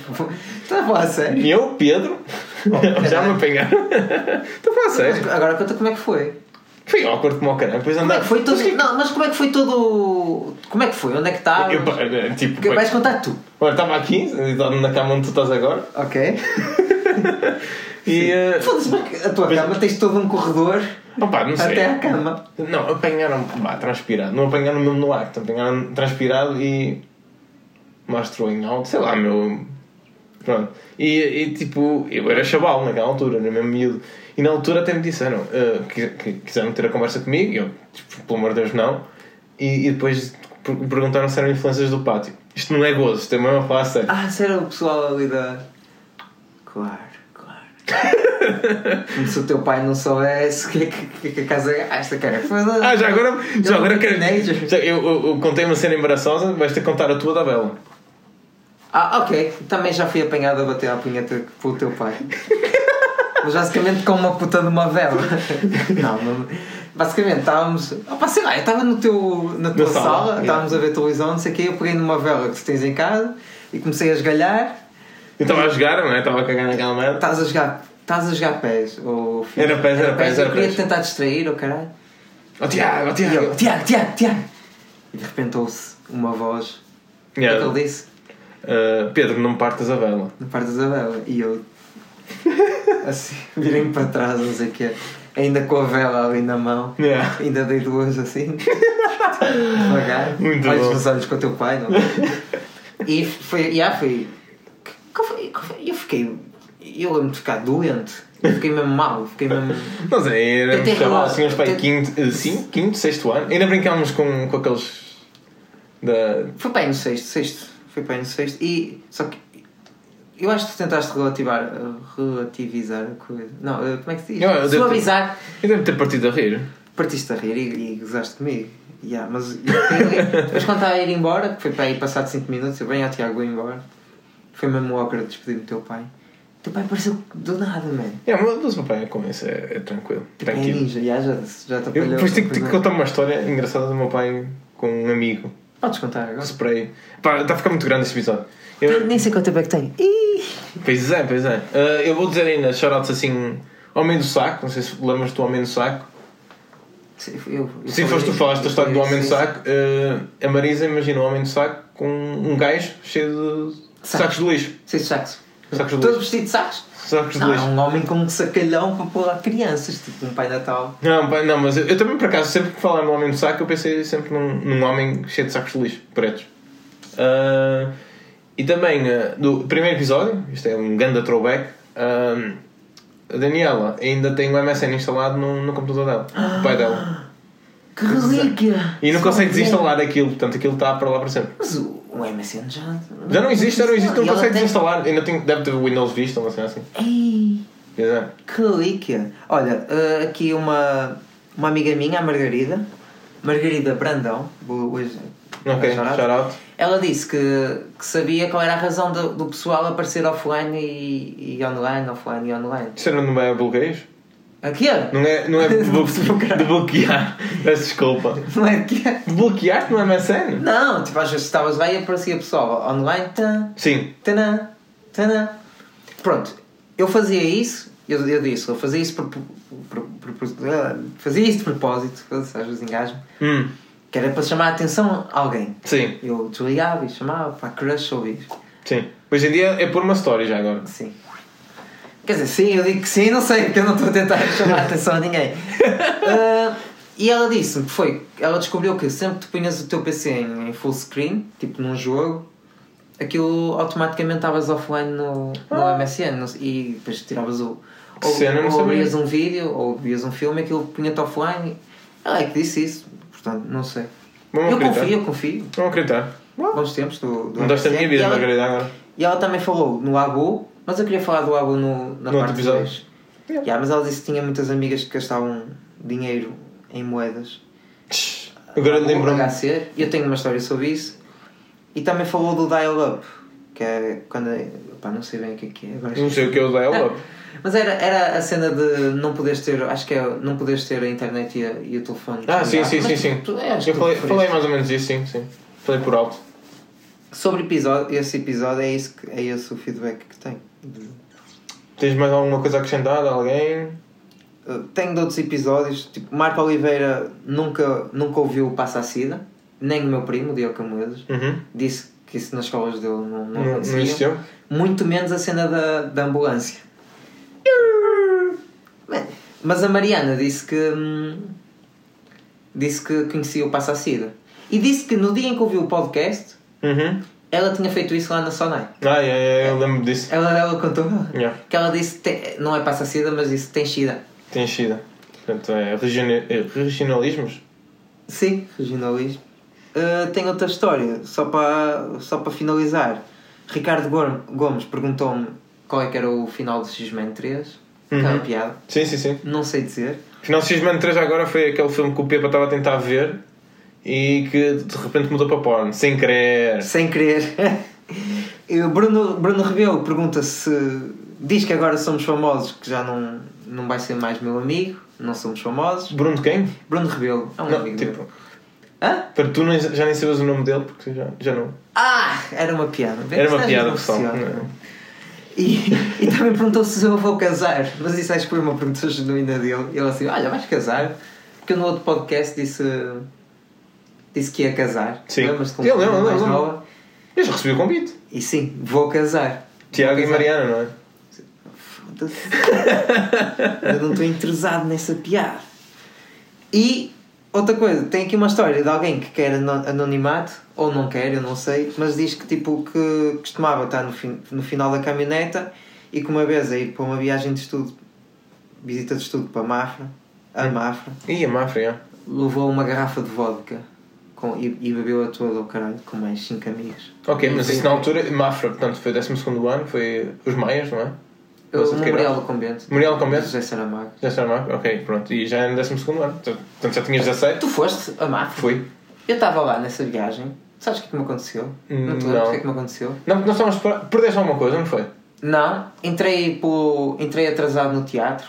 Estás a falar a sério? Eu, Pedro, *laughs* Já me apanharam. Estou a falar sério. Mas agora conta como é que foi. Foi awkward como ao caralho. Depois Como é andar. que foi todo. Não, mas como é que foi todo. Como é que foi? Onde é que eh, tipo, Porque Vais contar tu. Olha, estava aqui, na cama onde tu estás agora. Ok. *laughs* E. Foda-se, mas a tua cama tens todo um corredor Opa, não sei. até à cama. Não, apanharam, pá, transpirado. Não apanharam mesmo no acto, apanharam transpirado e. Mostrou em alto, sei lá, meu. Pronto. E, e tipo, eu era chaval naquela altura, era mesmo miúdo. E na altura até me disseram que, que quiseram ter a conversa comigo, e eu, tipo, pelo amor de Deus, não. E, e depois per- perguntaram se eram influências do pátio. Isto não é gozo, isto é mesmo a falar sério. Ah, se era o pessoal ali da. Claro. Como se o teu pai não soubesse que, que, que a casa gasta, cara. Ah, já agora, já agora quero. teenager. Já, eu, eu, eu contei uma cena embaraçosa, vais ter que contar a tua da Bela. Ah, ok. Também já fui apanhado a bater à punheta pelo teu pai. Mas basicamente com uma puta de uma vela. Não, não. Basicamente estávamos. Opa, sei lá, eu estava no teu, na tua Na sala, sala, yeah. estávamos a ver televisão, não sei o quê, eu peguei numa vela que tu tens em casa e comecei a esgalhar. Eu estava a jogar, não é? Estava a cagar naquela merda. Estás a jogar. Estás a jogar pés, ou? Era pés, era pés, era Eu queria tentar distrair, oh caralho. Oh Tiago, oh Tiago. Tiago, Tiago, Tiago! E de repente ouve-se uma voz. O que é Yeah. que ele disse? Uh, Pedro, não me partas a vela. Na parte da vela. E eu. *laughs* Assim, virei-me para trás, não sei o quê. Ainda com a vela ali na mão. Yeah. Ainda dei duas assim. *laughs* Devagar. Muito olhos nos olhos com o teu pai, não? *laughs* E foi. Já foi. que foi- que foi- Eu fiquei. Eu lembro de ficar doente. Eu fiquei mesmo mal. Fiquei mesmo. *laughs* Não sei, éramos Até chaval, rolar. assim, uns pai quinto, eh, sim, quinto, sexto ano. Ainda brincámos com, com aqueles. Da. Foi para aí no sexto, sexto. Foi para aí no sexto. E. Só que. Eu acho que tu tentaste relativar, relativizar a coisa. Não, eh, como é que se diz? Eu- eu ter- Suavizar. Eu devo ter partido a rir. Partiste a rir e, e gozaste comigo. Yeah, mas depois quando estava a ir embora, que foi para aí passado 5 minutos, eu bem ao Tiago vou embora. Foi mesmo awkward despedir do teu pai. O teu pai apareceu do nada, man. É, mas o papai com isso é, é tranquilo. Tipo, é Tranquilo. ninja, yeah, já, já te apalhou. depois tenho que é. contar uma história engraçada do meu pai com um amigo. Podes contar agora. Spray. Pá, está a ficar muito grande este episódio. Eu- Nem sei quanto tempo é que tem. Ih! Pois é, pois é. Ah, eu vou dizer ainda shoutouts assim. Homem do Saco, não sei se lembras do Homem do Saco. Sim, eu- eu Se falei- foste tu falaste da história do Homem do sim, Saco, ah, a Marisa imagina o Homem do Saco com um gajo cheio de Sacos. de lixo. Sim, sacos. Sacos de Todo lixo. vestido de sacos? Sacos de Não, é lixo. um homem com um sacalhão para pôr lá crianças, tipo um Pai Natal. Não, pá, não, mas eu, eu também por acaso, sempre que falar no Homem do Saco, eu pensei sempre num, num homem cheio de sacos de lixo, pretos. Ah, e também, ah, do primeiro episódio, isto é um ganda throwback, ah, a Daniela ainda tem o MSN instalado no, no computador dela, o pai dela. Que relíquia! E não consegue desinstalar aquilo, portanto aquilo está para lá para sempre. Mas o, o MSN já. Já não existe, já não existe, não ela consegue tem- desinstalar. Ainda tem, deve ter o Windows Vista, uma cena assim. Ei, é. que relíquia! Olha, eh, aqui uma, uma amiga minha, a Margarida, Margarida Brandão, hoje. Ok, shout out. Ela disse que, que sabia qual era a razão do, do pessoal aparecer offline e, e online, offline e online. Isto não é bloqueios? Aqui é? Não é, não é *laughs* de, Bloquear. de bloquear. Peço desculpa. Não é aqui é? De bloquear-te no MSN? Não, tipo, às vezes estavas lá e aparecia pessoal online. Tan, Sim. Tanã, tanã. Pronto, eu fazia isso, eu, eu disse, eu fazia isso por, por, por- fazia isso de propósito, às vezes engasgo, Hum, que era para chamar a atenção a alguém. sim, Eu desligava e chamava para a crush ouvir. sim. Hoje em dia é por uma story já agora. Sim. Quer dizer, sim, eu digo que sim, não sei, porque eu não estou a tentar *laughs* chamar a atenção a ninguém. Ah, e ela disse-me que foi, ela descobriu que sempre que tu punhas o teu PC em, em full screen, tipo num jogo, aquilo automaticamente estavas offline no, no MSN não sei, e depois tiravas o. Ah. Ou, cena, ou abrias um vídeo ou vias um filme, aquilo punha-te offline. Ela é que disse isso, portanto, não sei. Vamos eu acreditar. confio, eu confio. Vamos acreditar. Bons tempos do, do Mudaste a minha MSN. vida, E ela- Margarida, agora. e ela também falou no Abu, mas eu queria falar do Abu no, na No parte episódio. 2. Yeah. Yeah, mas ela disse que tinha muitas amigas que gastavam dinheiro em moedas. Agora lembro-me. E eu tenho uma história sobre isso. E também falou do dial-up, que é quando. Pá, não sei bem o que é que é. Agora Não sei o que é o dial-up. *laughs* Mas era, era a cena de não poderes ter, acho que é, não poderes ter a internet e, a, e o telefone. Ah, sim, sim, sim, sim. é, Eu falei, falei mais ou menos isso, sim, sim. Falei por alto. Sobre episódio, esse episódio é, isso que, é esse o feedback que tem. Tens mais alguma coisa acrescentada? Alguém? Uh, tenho de outros episódios, tipo, Marco Oliveira nunca, nunca ouviu o Passa a Sida, nem o meu primo, Diogo Camoedas, Uhum. disse que isso nas escolas dele não, não, Não, acontecia. Muito menos a cena da, da ambulância. Mas a Mariana disse que. hum, disse que conhecia o Passa a Sida. E disse que no dia em que ouviu o podcast, Uhum. Ela tinha feito isso lá na Sonai. Ah, é, é, eu lembro disso. Ela, ela contou Yeah. que ela disse não é Passa a Sida, mas disse que tem Sida. Tem enchida. Portanto, é regioni- é regionalismos? Sim, regionalismo. Uh, tem outra história, só para, só para finalizar. Ricardo Gom- Gomes perguntou-me qual é que era o final do X-Men 3. Aquela Uhum. piada. Sim, sim, sim. Não sei dizer. Final X-Men 3 agora foi aquele filme que o Pepa estava a tentar ver e que de repente mudou para porno, sem querer. Sem querer. *laughs* O Bruno, Bruno Rebelo pergunta se. Diz que agora somos famosos, que já não, não vai ser mais meu amigo. Não somos famosos. Bruno quem? Bruno Rebelo é um Não, amigo tipo. Hã? para tu nem- já nem sabes o nome dele porque já, já não. Ah! Era uma piada. Vê Era uma piada, pessoal. não. Não. E, e também perguntou se eu vou casar, mas isso acho que foi uma pergunta genuína dele. E ele assim: Olha, vais casar? Porque eu no outro podcast disse, disse que ia casar. Sim. Lembras-te com Eu lembro, mais lembro, nova? Eu já recebi o convite. E sim, vou casar. Tiago Vou e casar. Mariana, não é? Foda-se. *laughs* Eu não estou interessado nessa piada. E outra coisa, tem aqui uma história de alguém que quer ano- anonimato, ou não quer, eu não sei, mas diz que tipo que costumava estar no, fin- no final da caminhoneta e que uma vez a ir para uma viagem de estudo, visita de estudo para Mafra, a Mafra, Ih, a Mafra, já. levou uma garrafa de vodka com, e, e bebeu a toda ao caralho com mais 5 amigos. Ok, mas isso na altura, Mafra, portanto, foi o 12 ano, foi os Maias, não é? O Memorial Queiroz. do Convento. Memorial do Convento? José Saramago. Já está Mafra? Ok, pronto. E já é no 12 ano. Portanto, já tinhas 17? Tu foste a Mafra? Fui. Eu estava lá nessa viagem. Sabes o que é que me aconteceu? não te não. o que é que me aconteceu? Não, porque nós estávamos. para- Perdeste alguma coisa, não foi? Não, entrei, por, entrei atrasado no teatro.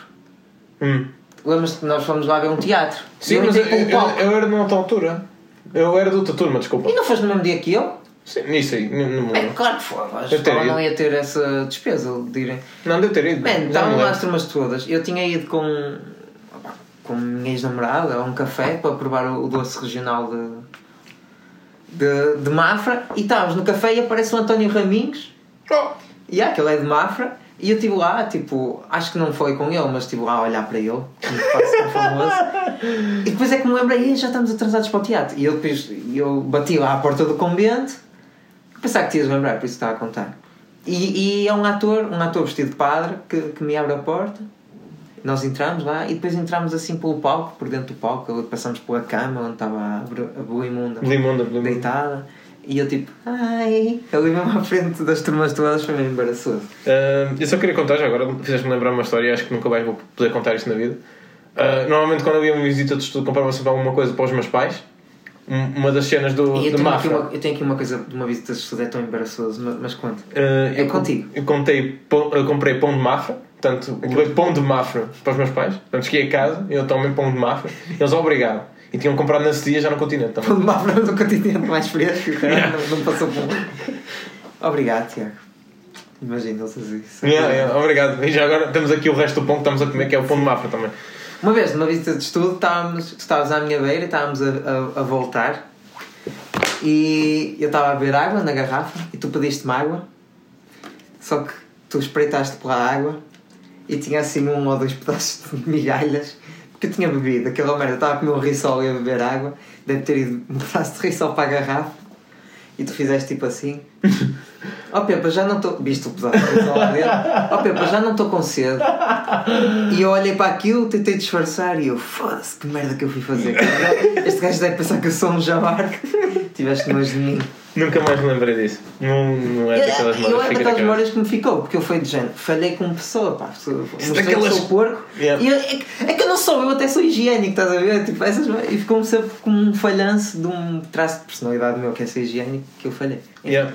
Hum. Lembras-te que nós fomos lá ver um teatro? Sim, eu mas eu, pelo eu, eu era de outra altura. Eu era de outra turma, desculpa. E não foste no mesmo dia que eu? Sim, isso aí, não não me É lembro. claro que foi. A Deve ter escola ido. não ia ter essa despesa de irem. Não, deve ter ido. Man, Já estavam me lá lembro. as turmas todas. Eu tinha ido com, com a minha ex-namorada a um café para provar o o doce regional de, de, de Mafra e estávamos no café e aparece o António Raminhos Oh, e yeah, aquele é de Mafra e eu estive lá, tipo, acho que não foi com ele, mas estive lá a olhar para ele, com famoso. *laughs* E depois é que me lembrei, "Ih, já estamos atrasados para o teatro. E eu depois eu bati lá à porta do convento, pensava que te ias lembrar, por isso estava a contar. E, e é um ator, um ator vestido de padre, que, que me abre a porta. Nós entramos lá e depois entramos assim pelo palco, por dentro do palco, passamos pela cama onde estava a, a Buimunda Blimunda, Blimunda. deitada. E eu tipo, ai, ali mesmo à frente das turmas todas foi meio embaraçoso. Ah, eu só queria contar já agora, fizeste-me lembrar uma história, acho que nunca mais vou poder contar isto na vida. Ah, normalmente, quando eu ia uma visita de estudo, comprava sempre alguma coisa para os meus pais. Um- Uma das cenas do, E eu aqui Mafra. uma, eu tenho aqui uma coisa de uma visita de estudo, é tão embaraçoso, mas, mas conta. Ah, É eu, contigo. Eu, contei, pão- eu comprei pão de Mafra, portanto, levei pão de Mafra para os meus pais. Portanto, cheguei a casa, eu tomei pão de Mafra, eles obrigaram. E tinham comprado nesse dia já no continente também. Quando uma do continente mais fresco, cara, não, não passou por Obrigado, Tiago. Imagina eles isso. Yeah, yeah, obrigado. E já agora temos aqui o resto do pão que estamos a comer, que é o pão de Mafra também. Uma vez, numa visita de estudo, estávamos, estavas à minha beira e estávamos a, a, a voltar e eu estava a beber água na garrafa e tu pediste-me água, só que tu espreitaste pela água e tinha assim um ou dois pedaços de migalhas eu tinha bebido aquela merda, estava a comer um rissol e a beber água, deve ter ido um *laughs* pedaço de rissol para a garrafa e tu fizeste tipo assim. *laughs* Ó Pepa, já não estou. Viste o pedaço? Ó Pepa, já não estou com sede. E eu olhei para aquilo, tentei disfarçar e eu, foda-se, que merda que eu fui fazer. Este gajo deve pensar que eu sou um jabar. Tiveste nojo de mim. Nunca mais me lembrei disso. Não, não é daquelas eu memórias é fica na daquelas memórias que me ficou, porque eu fui de género, falhei como pessoa, pá. Mostrei daquelas- que sou porco. Yeah. Eu- é, que, é que eu não sou, eu até sou higiênico, estás a ver? Tipo, essas, e ficou-me sempre como um falhanço de um traço de personalidade meu que é ser higiênico que eu falhei. Yeah.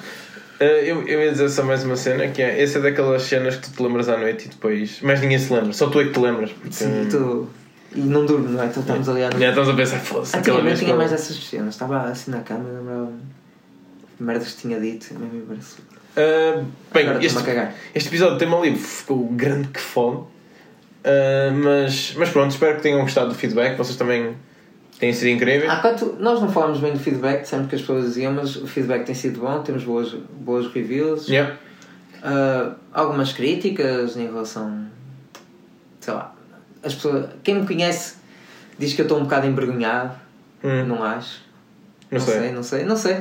Uh, eu, eu ia dizer só mais uma cena que é essa é daquelas cenas que tu te lembras à noite e depois mais ninguém se lembra, só tu é que te lembras. Porque, Sim, tu, e não durmo, não é? Então estamos ali à noite. Já estamos a pensar, foda-se, Antigamente tinha mais essas cenas, estava assim na cama e lembrava-me merdas que tinha dito, mesmo embaraçoso. Uh, bem, Agora este, este episódio tem-me ali, ficou grande que fome. Uh, mas, mas pronto, espero que tenham gostado do feedback. Vocês também têm sido incríveis. Ah, quanto, nós não falamos bem do feedback, dissemos que as pessoas diziam, mas o feedback tem sido bom, temos boas, boas reviews. Yeah. Ah, algumas críticas em relação. sei lá. As pessoas, quem me conhece diz que eu estou um bocado envergonhado. Hum, Não acho. não sei. não sei, não sei.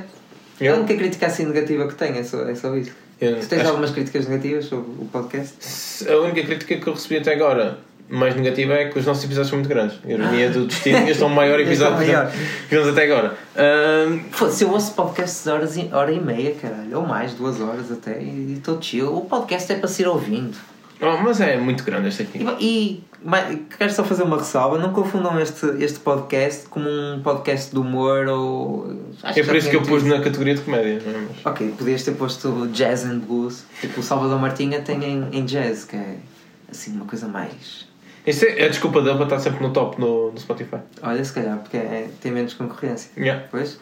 Eu- a única crítica assim negativa que tenho, é só, é só isso. eu Tu tens acho- algumas críticas negativas sobre o podcast? A única crítica que eu recebi até agora mais negativa é que os nossos episódios são muito grandes. Ironia do destino, este é o maior *laughs* episódio que fizemos até agora. Um, Foda-se, eu ouço podcasts de horas e, hora e meia, caralho, ou mais, duas horas até, e estou chill. O podcast é para ser ouvindo. oh, mas é muito grande este aqui. E, e mas, quero só fazer uma ressalva: não confundam este, este podcast como um podcast de humor ou. acho É por isso que eu pus na categoria de comédia. não é? Mas- Ok, podias ter posto jazz and blues. Tipo, o Salvador Martinha tem em, em jazz, que é assim uma coisa mais. Isso é a desculpa dele para estar sempre no top no, no Spotify. Olha, se calhar, porque é- tem menos concorrência. Yeah. Pois?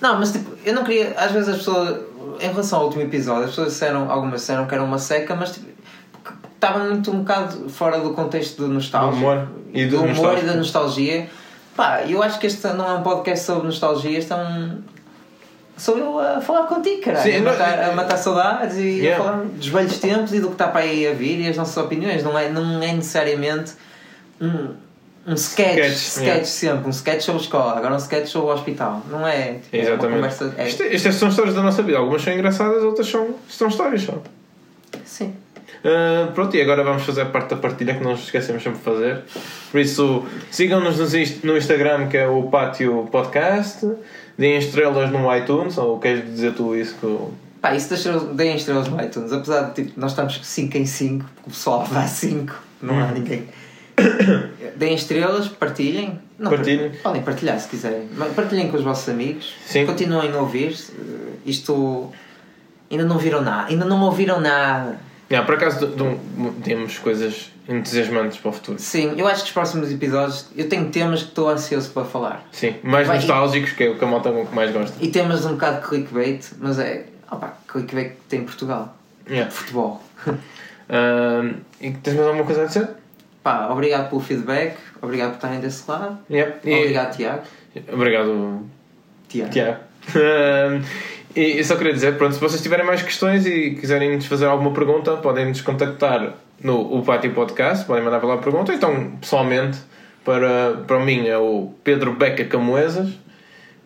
Não, mas tipo, eu não queria. Às vezes as pessoas. Em relação ao último episódio, as pessoas disseram. Algumas disseram que era uma seca, mas tipo. Estava muito um bocado fora do contexto do nostalgia. Do humor e do do humor nostálgico. e da nostalgia. Pá, eu acho que este não é um podcast sobre nostalgia, este é um. Sou eu a falar contigo, caralho. Sim, a, não- matar, a matar saudades e Yeah. a falar dos velhos tempos e do que está para aí a vir e as nossas opiniões. Não é, não é necessariamente um, um sketch, Sketch, sketch, yeah. sempre, um sketch sobre escola, agora um sketch sobre o hospital. Não é? Tipo, é uma Exatamente. conversa. É, Isto, estas são histórias da nossa vida. Algumas são engraçadas, outras são, são histórias só. sim. Uh, pronto, e agora vamos fazer a parte da partilha que nós esquecemos sempre de fazer. Por isso, sigam-nos no Instagram, que é o Pátio Podcast. Deem estrelas no iTunes, ou queres dizer tu isso? Que eu- Pá, isso das estrelas- deem estrelas no iTunes, apesar de tipo, nós estamos 5 em 5, porque o pessoal dá 5, não Hum. há ninguém. Deem estrelas, partilhem. Não, Partilhem. Podem partilhar se quiserem. Partilhem com os vossos amigos. Sim. Continuem a ouvir. Eh, Isto. Ainda não viram nada. Ainda não ouviram nada. Yeah, por acaso temos coisas entusiasmantes para o futuro. Sim, eu acho que os próximos episódios. Eu tenho temas que estou ansioso para falar. Sim, mais Vai- nostálgicos, que é o que a malta mais gosta. E temas um bocado clickbait, mas é. Opa, clickbait que tem em Portugal. Yeah. Futebol. *laughs* Uh, e tens mais alguma coisa a dizer? Pá, obrigado pelo feedback, obrigado por estarem desse lado. Yeah. E- Obrigado, Tiago. Obrigado, Tiago. Tiago. *laughs* E eu só queria dizer, pronto, se vocês tiverem mais questões e quiserem nos fazer alguma pergunta, podem nos contactar no o Pátio Podcast, podem mandar para lá a pergunta, ou então pessoalmente para, para mim é o Pedro Beca Camoesas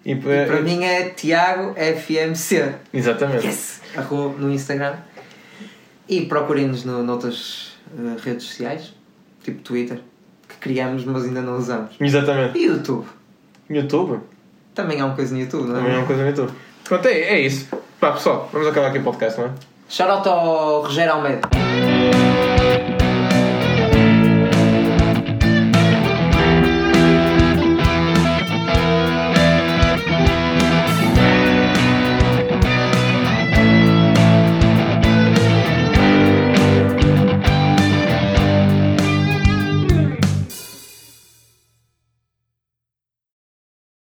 e, para, E para mim é Tiago FMC. Exatamente. Yes! Arroba no Instagram. E procurem-nos no, noutras eh, redes sociais, tipo Twitter, que criamos mas ainda não usamos. Exatamente. E YouTube. YouTube? Também há uma coisa no YouTube, não é? Também é uma coisa no YouTube. Pronto, é, é isso. Pá, pessoal, vamos acabar aqui o podcast, não é? Shout out ao Rogério Almeida.